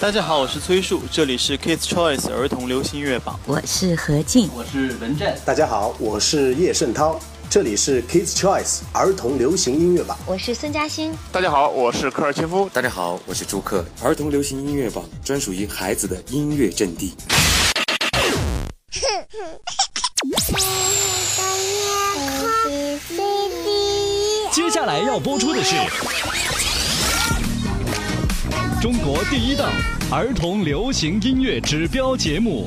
大家好，我是崔树，这里是 Kids Choice 儿童流行音乐榜。我是何静，我是文振。大家好，我是叶圣涛，这里是 Kids Choice 儿童流行音乐榜。我是孙嘉欣。大家好，我是科尔切夫。大家好，我是朱克，儿童流行音乐榜专属于孩子的音乐阵地。接下来要播出的是。中国第一档儿童流行音乐指标节目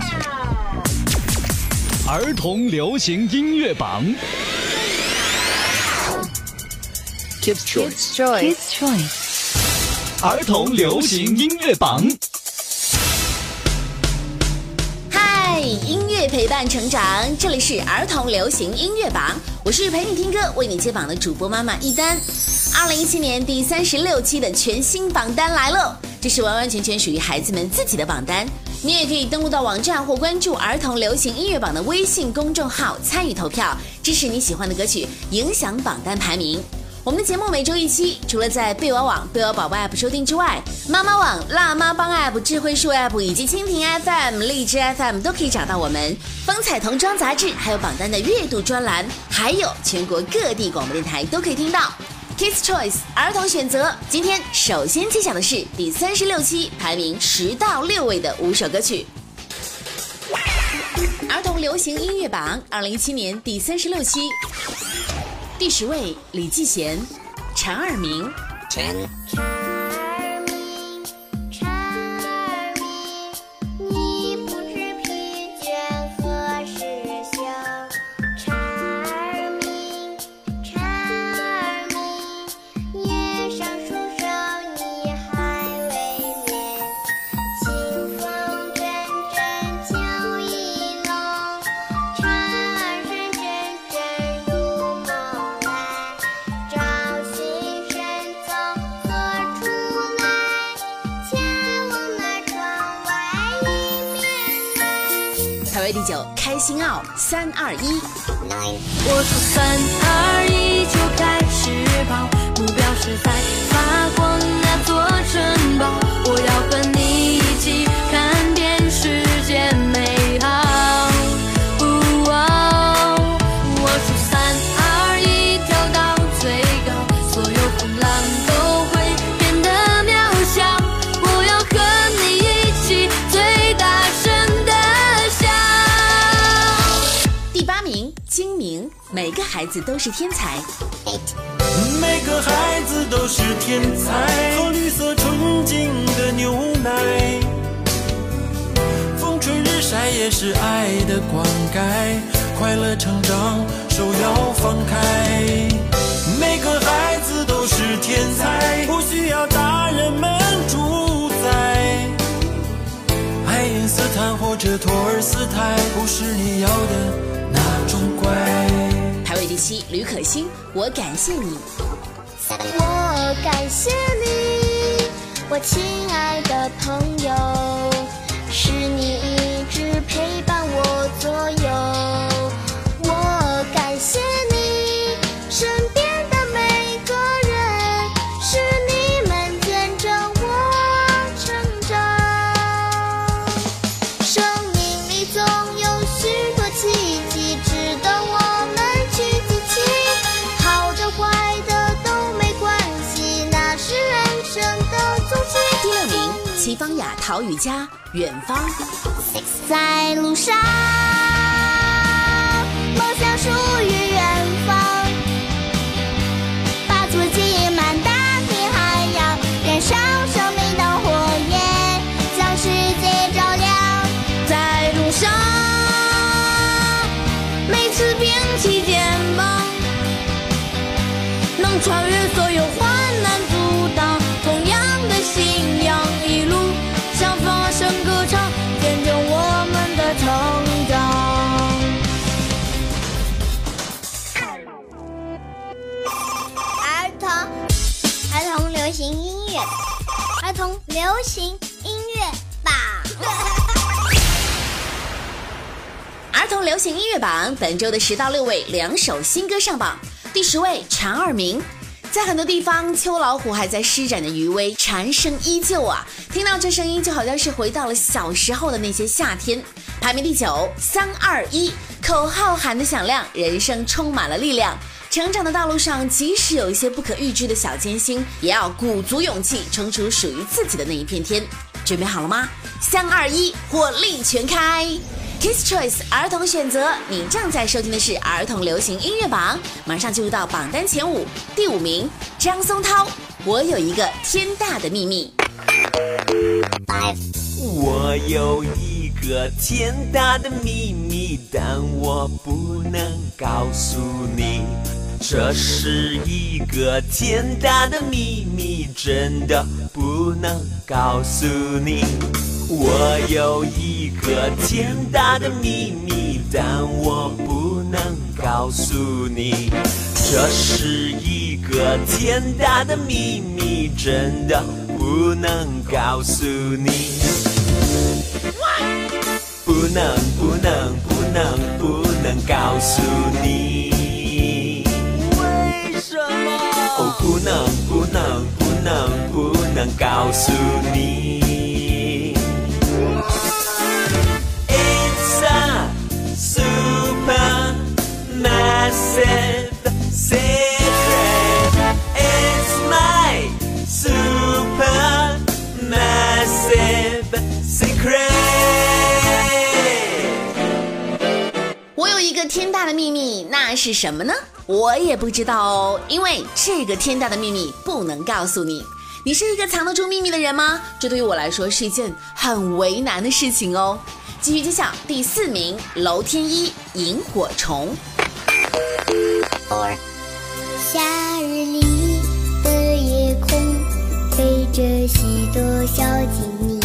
《儿童流行音乐榜》。Kids Choice，Kids Choice，儿童流行音乐榜。嗨，音乐陪伴成长，这里是儿童流行音乐榜，我是陪你听歌、为你接榜的主播妈妈一丹。二零一七年第三十六期的全新榜单来了，这是完完全全属于孩子们自己的榜单。你也可以登录到网站或关注儿童流行音乐榜的微信公众号参与投票，支持你喜欢的歌曲，影响榜单排名。我们的节目每周一期，除了在贝娃网、贝娃宝宝 App 收听之外，妈妈网、辣妈帮 App、智慧树 App 以及蜻蜓 FM、荔枝 FM 都可以找到我们。风采童装杂志还有榜单的阅读专栏，还有全国各地广播电台都可以听到。Kids Choice 儿童选择，今天首先揭晓的是第三十六期排名十到六位的五首歌曲。儿童流行音乐榜二零一七年第三十六期，第十位李继贤，《蝉儿鸣》。开心奥，三二一。我说三二一就开始跑，目标是在发光那座城堡，每个孩子都是天才。每个孩子都是天才，喝绿色纯净的牛奶，风吹日晒也是爱的灌溉，快乐成长手要放开。每个孩子都是天才，不需要大人们主宰。爱因斯坦或者托尔斯泰，不是你要的那种乖。七，吕可欣，我感谢你。我感谢你，我亲爱的朋友，是你方，雅、陶雨佳，远方。在路上，梦想属于远方，把足迹满大地海洋，燃烧生命的火焰，将世界照亮。在路上，每次挺起肩膀，能穿越流行音乐榜。儿童流行音乐榜本周的十到六位两首新歌上榜。第十位，蝉二鸣，在很多地方，秋老虎还在施展的余威，蝉声依旧啊！听到这声音，就好像是回到了小时候的那些夏天。排名第九，三二一，口号喊得响亮，人生充满了力量。成长的道路上，即使有一些不可预知的小艰辛，也要鼓足勇气，冲出属于自己的那一片天。准备好了吗？三二一，火力全开！Kiss Choice 儿童选择，你正在收听的是儿童流行音乐榜，马上进入到榜单前五，第五名张松涛，我有一个天大的秘密。我有一个天大的秘密，但我不能告诉你，这是一个天大的秘密，真的不能告诉你。我有一个天大的秘密，但我不能告诉你。这是一个天大的秘密，真的不能告诉你。不能，不能，不能，不能告诉你。哦，不能，不能，不能，不能告是什么呢？我也不知道哦，因为这个天大的秘密不能告诉你。你是一个藏得住秘密的人吗？这对于我来说是一件很为难的事情哦。继续揭晓，第四名，楼天一，萤火虫。夏日里的夜空，飞着许多小精灵，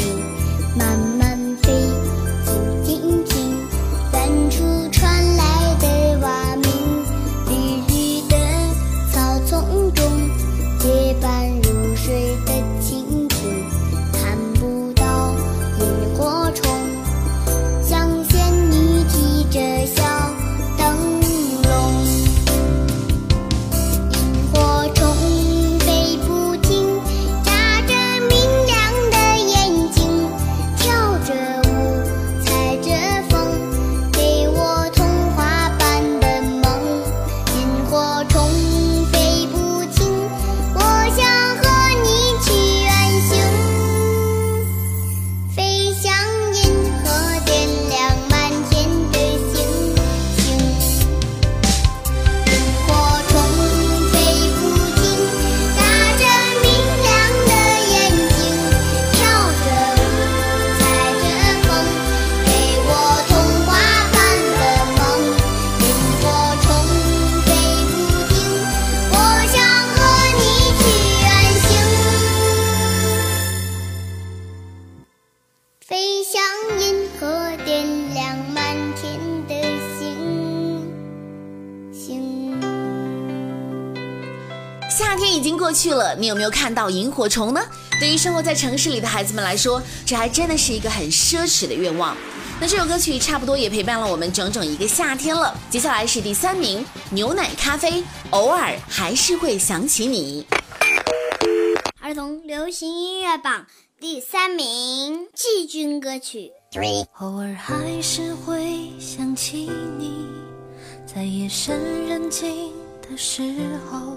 去了，你有没有看到萤火虫呢？对于生活在城市里的孩子们来说，这还真的是一个很奢侈的愿望。那这首歌曲差不多也陪伴了我们整整一个夏天了。接下来是第三名，牛奶咖啡，偶尔还是会想起你。儿童流行音乐榜第三名，季军歌曲。偶尔还是会想起你，在夜深人静的时候，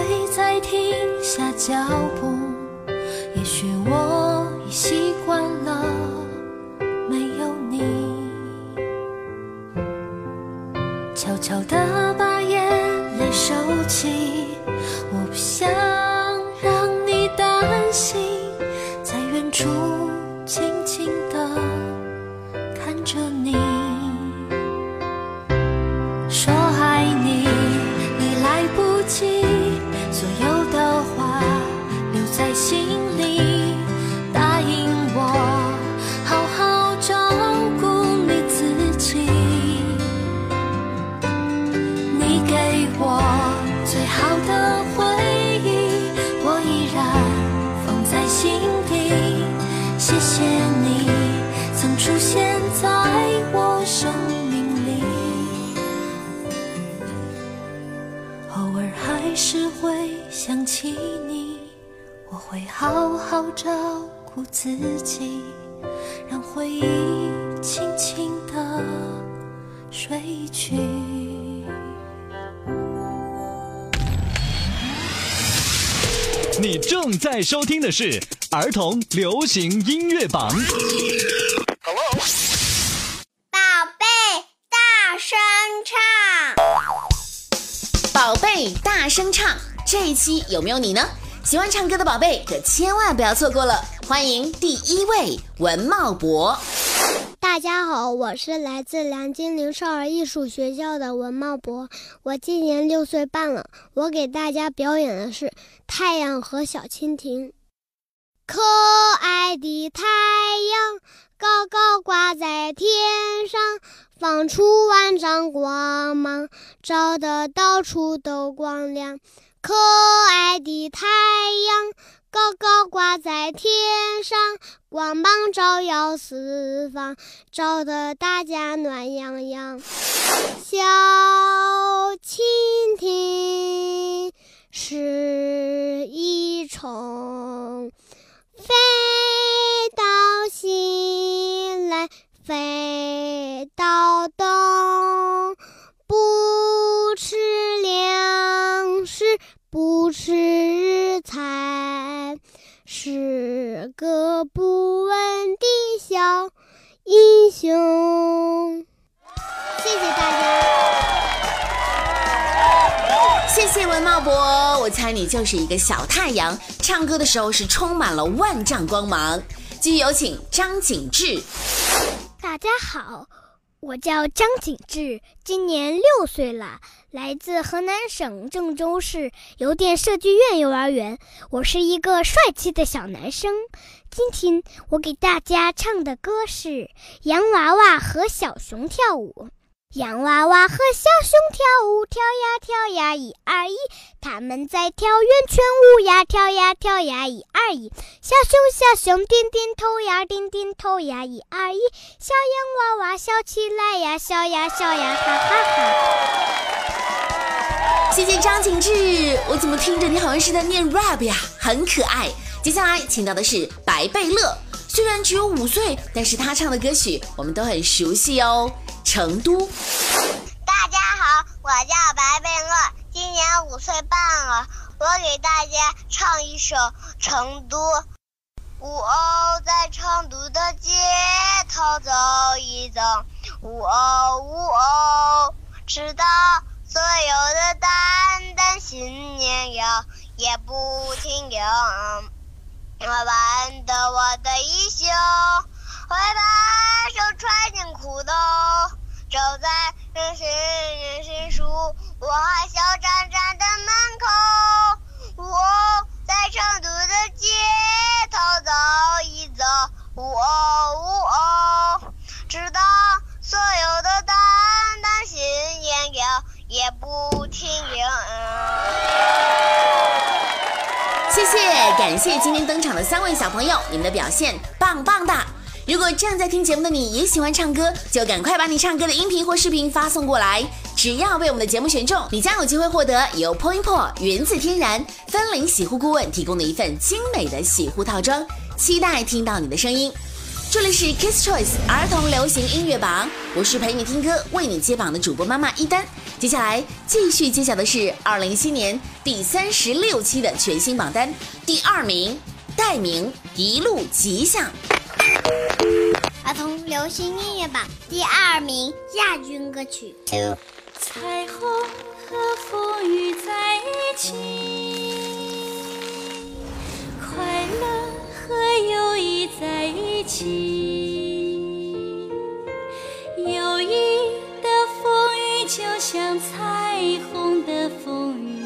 脚步。自己，让回忆轻轻地睡去。你正在收听的是儿童流行音乐榜。Hello，宝贝，大声唱！宝贝，大声唱！这一期有没有你呢？喜欢唱歌的宝贝可千万不要错过了。欢迎第一位文茂博。大家好，我是来自梁金陵少儿艺术学校的文茂博，我今年六岁半了。我给大家表演的是《太阳和小蜻蜓》。可爱的太阳高高挂在天上，放出万丈光芒，照得到处都光亮。可爱的太阳高高挂在天上，光芒照耀四方，照得大家暖洋洋。小蜻蜓是一虫，飞到西来，飞到东，不吃粮食，不吃，是个不问的小英雄。谢谢大家。谢谢文茂博，我猜你就是一个小太阳，唱歌的时候是充满了万丈光芒。继续有请张景志。大家好，我叫张景志，今年六岁了，来自河南省郑州市邮电设计院幼儿园。我是一个帅气的小男生。今天我给大家唱的歌是《洋娃娃和小熊跳舞》。洋娃娃和小熊跳舞，跳呀跳呀，一二一，他们在跳圆圈舞呀，跳呀跳呀，一二一。小熊小熊点点头呀，点点头呀，一二一。小洋娃娃笑起来呀，笑呀笑呀，哈哈哈。谢谢张景志，我怎么听着你好像是在念 rap 呀，很可爱。接下来请到的是白贝乐，虽然只有五岁，但是他唱的歌曲我们都很熟悉哦。成都，大家好，我叫白贝乐，今年五岁半了。我给大家唱一首《成都》。我在成都的街头走一走，呜哦呜哦，直到所有的丹丹新年要也不停留。我挽着我的衣袖，会把手揣进裤兜。走在人行人行树，我还小站站的门口。我在成都的街头走一走，呜哦谢，谢今天登场的三位小朋友，你们的表现棒棒的。如果正在听节目的你也喜欢唱歌，就赶快把你唱歌的音频或视频发送过来。只要被我们的节目选中，你将有机会获得由 Point p o 源自天然森林洗护顾问提供的一份精美的洗护套装。期待听到你的声音。这里是 Kids Choice 儿童流行音乐榜，我是陪你听歌、为你接榜的主播妈妈一丹。接下来继续揭晓的是二零一七年第三十六期的全新榜单，第二名戴明一路吉祥。儿童流行音乐榜第二名亚军歌曲。彩虹和风雨在一起，快乐和友谊在一起。像彩虹的风雨，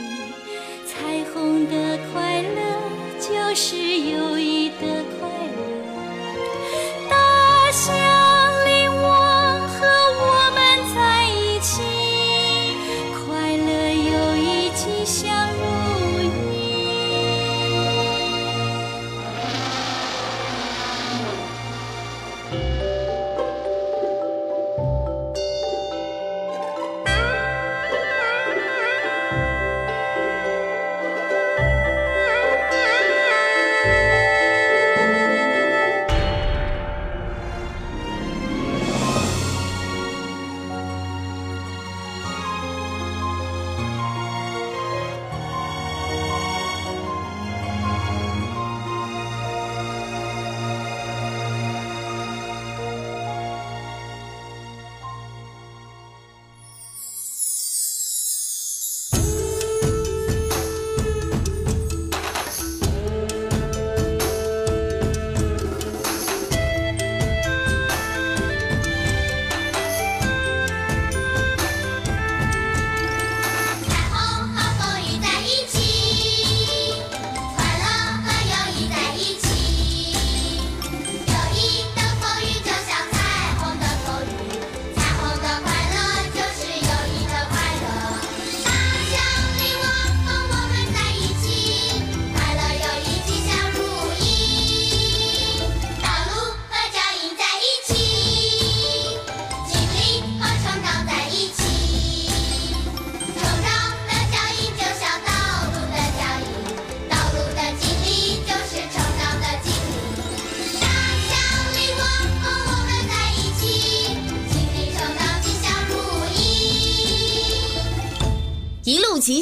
彩虹的快乐就是友谊的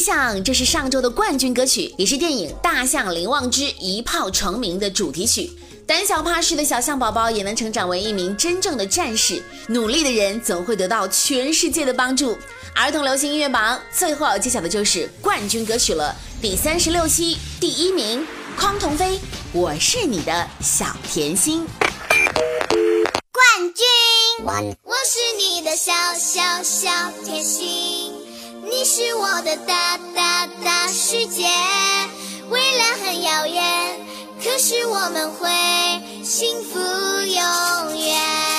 福吉祥，这是上周的冠军歌曲，也是电影《大象林旺之一炮成名》的主题曲。胆小怕事的小象宝宝也能成长为一名真正的战士，努力的人总会得到全世界的帮助。儿童流行音乐榜最后要揭晓的就是冠军歌曲了，第三十六期第一名，匡童飞，我是你的小甜心。冠军，我是你的小小小甜心，你是我的大大大世界，未来很遥远，可是我们会幸福永远。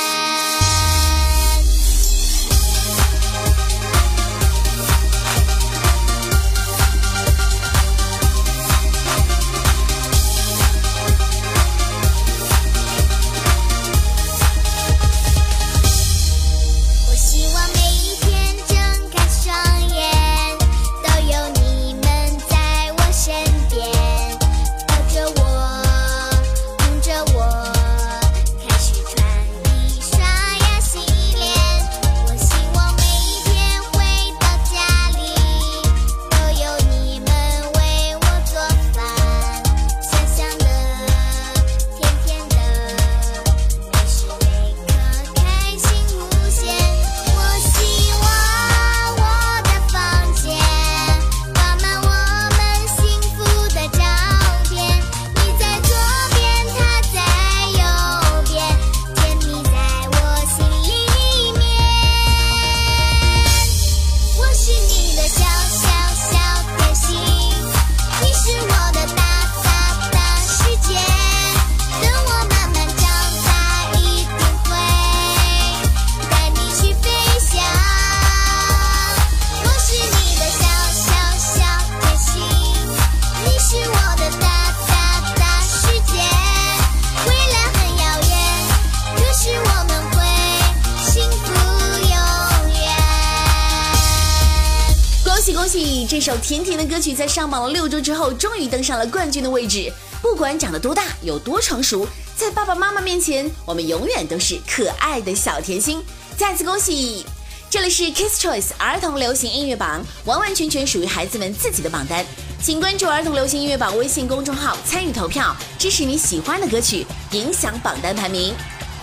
首甜甜的歌曲在上榜了六周之后，终于登上了冠军的位置。不管长得多大，有多成熟，在爸爸妈妈面前，我们永远都是可爱的小甜心。再次恭喜！这里是 Kiss Choice 儿童流行音乐榜，完完全全属于孩子们自己的榜单。请关注儿童流行音乐榜微信公众号，参与投票，支持你喜欢的歌曲，影响榜单排名。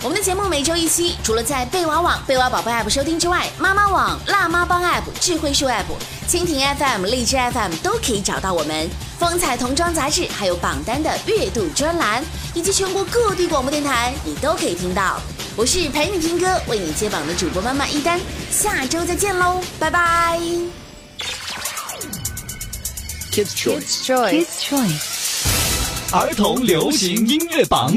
我们的节目每周一期，除了在贝娃网、贝娃宝贝 App 收听之外，妈妈网、辣妈帮 App、智慧树 App、蜻蜓 FM、荔枝 FM 都可以找到我们。风采童装杂志还有榜单的月度专栏，以及全国各地广播电台，你都可以听到。我是陪你听歌、为你接榜的主播妈妈一丹，下周再见喽，拜拜。Kids Choice，Kids Choice，儿童流行音乐榜。